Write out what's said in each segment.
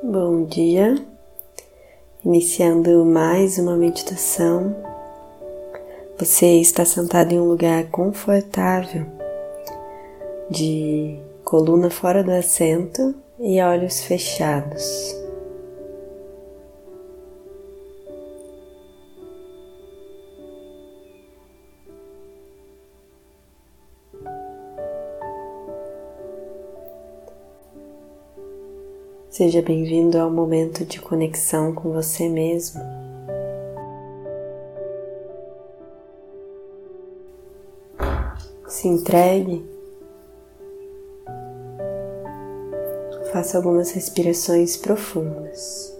Bom dia, iniciando mais uma meditação. Você está sentado em um lugar confortável, de coluna fora do assento e olhos fechados. Seja bem-vindo ao momento de conexão com você mesmo. Se entregue. Faça algumas respirações profundas.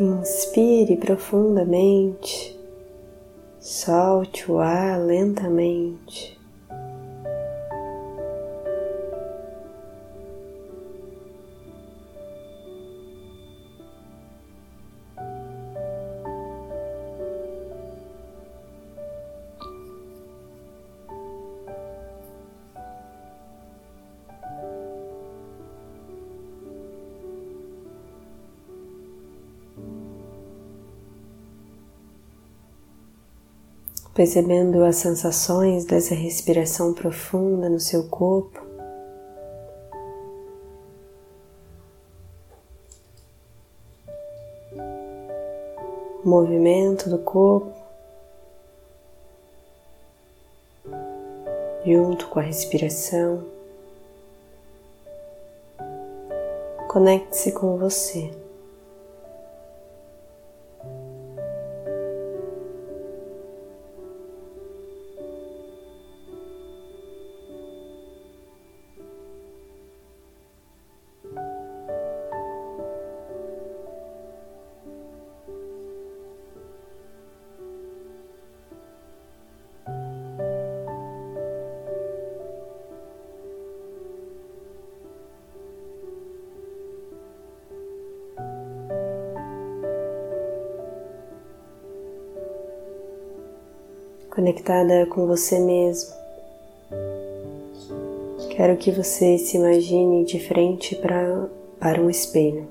Inspire profundamente, solte o ar lentamente. Percebendo as sensações dessa respiração profunda no seu corpo. O movimento do corpo junto com a respiração. Conecte-se com você. Conectada com você mesmo. Quero que você se imagine de frente pra, para um espelho.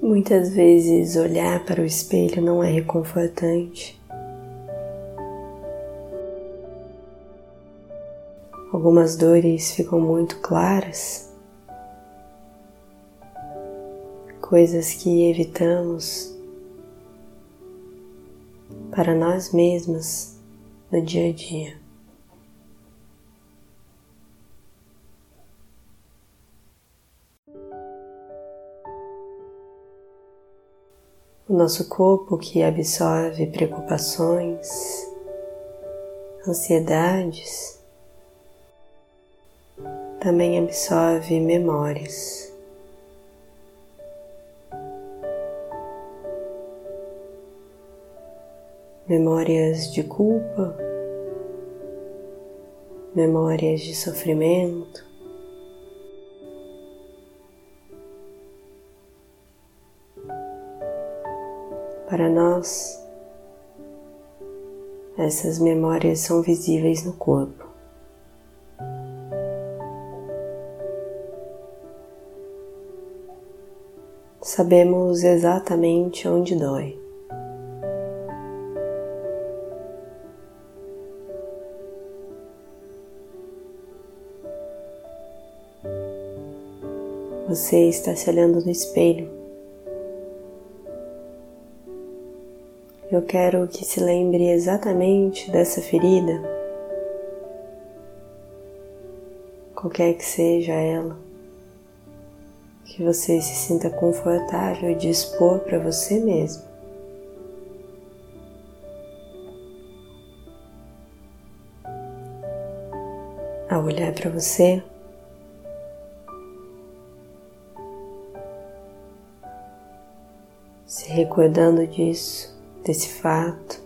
Muitas vezes olhar para o espelho não é reconfortante. Algumas dores ficam muito claras, coisas que evitamos para nós mesmas no dia a dia. O nosso corpo que absorve preocupações, ansiedades, também absorve memórias. Memórias de culpa, memórias de sofrimento, Para nós, essas memórias são visíveis no corpo. Sabemos exatamente onde dói. Você está se olhando no espelho. Eu quero que se lembre exatamente dessa ferida, qualquer que seja ela que você se sinta confortável de expor para você mesmo. Ao olhar para você, recordando disso, desse fato.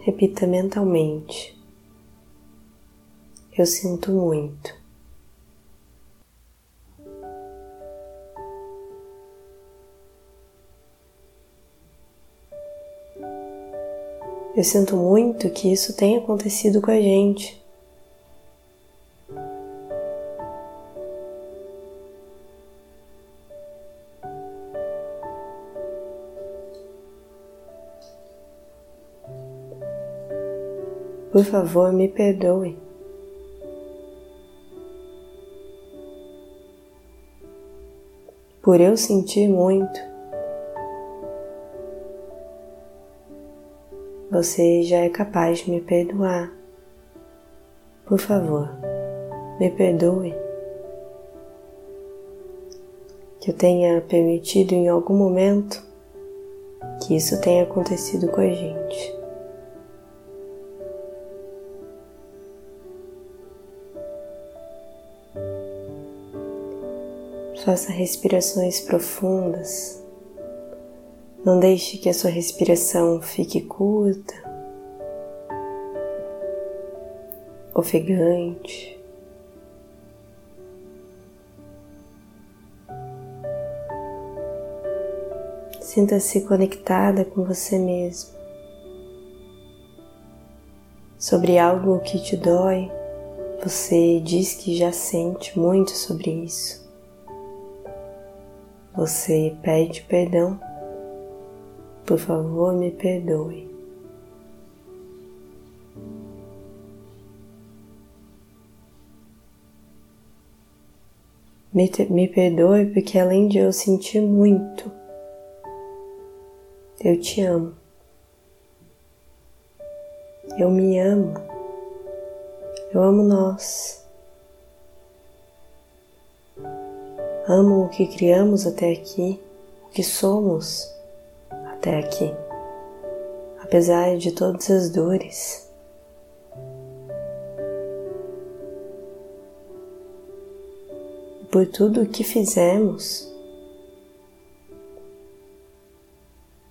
Repita mentalmente. Eu sinto muito. Eu sinto muito que isso tenha acontecido com a gente. Por favor, me perdoe. Por eu sentir muito, você já é capaz de me perdoar. Por favor, me perdoe. Que eu tenha permitido em algum momento que isso tenha acontecido com a gente. Faça respirações profundas. Não deixe que a sua respiração fique curta, ofegante. Sinta-se conectada com você mesmo. Sobre algo que te dói, você diz que já sente muito sobre isso. Você pede perdão. Por favor, me perdoe. Me, me perdoe porque além de eu sentir muito, eu te amo. Eu me amo. Eu amo nós. Amo o que criamos até aqui, o que somos até aqui, apesar de todas as dores. Por tudo o que fizemos,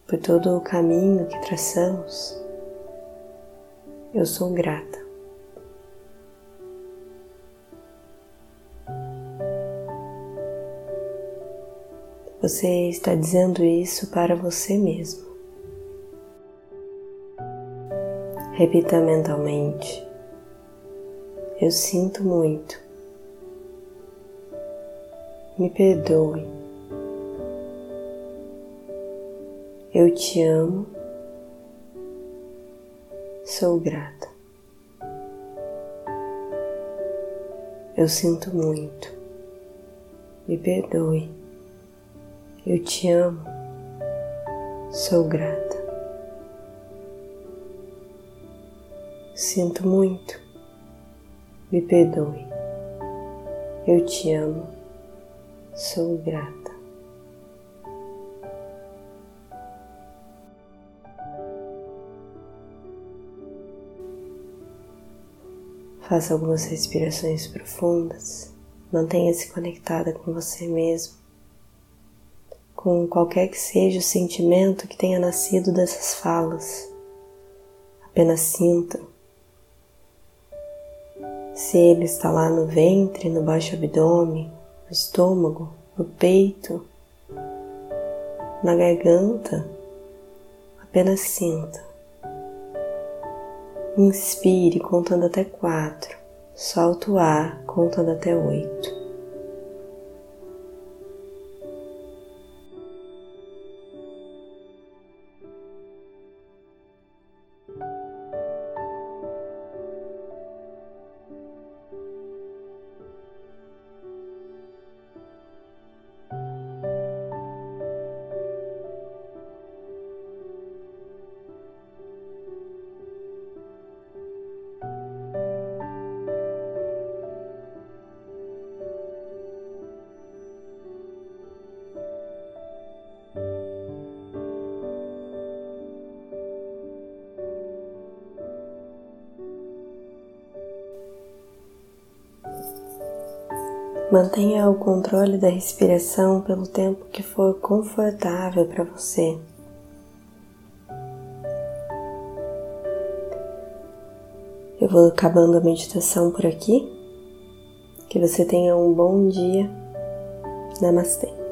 por todo o caminho que traçamos, eu sou grata. Você está dizendo isso para você mesmo. Repita mentalmente: Eu sinto muito. Me perdoe. Eu te amo. Sou grata. Eu sinto muito. Me perdoe. Eu te amo, sou grata. Sinto muito, me perdoe. Eu te amo, sou grata. Faça algumas respirações profundas. Mantenha-se conectada com você mesmo com qualquer que seja o sentimento que tenha nascido dessas falas. Apenas sinta. Se ele está lá no ventre, no baixo abdômen, no estômago, no peito, na garganta, apenas sinta. Inspire contando até quatro. Solta o ar contando até oito. Mantenha o controle da respiração pelo tempo que for confortável para você. Eu vou acabando a meditação por aqui. Que você tenha um bom dia. Namastê.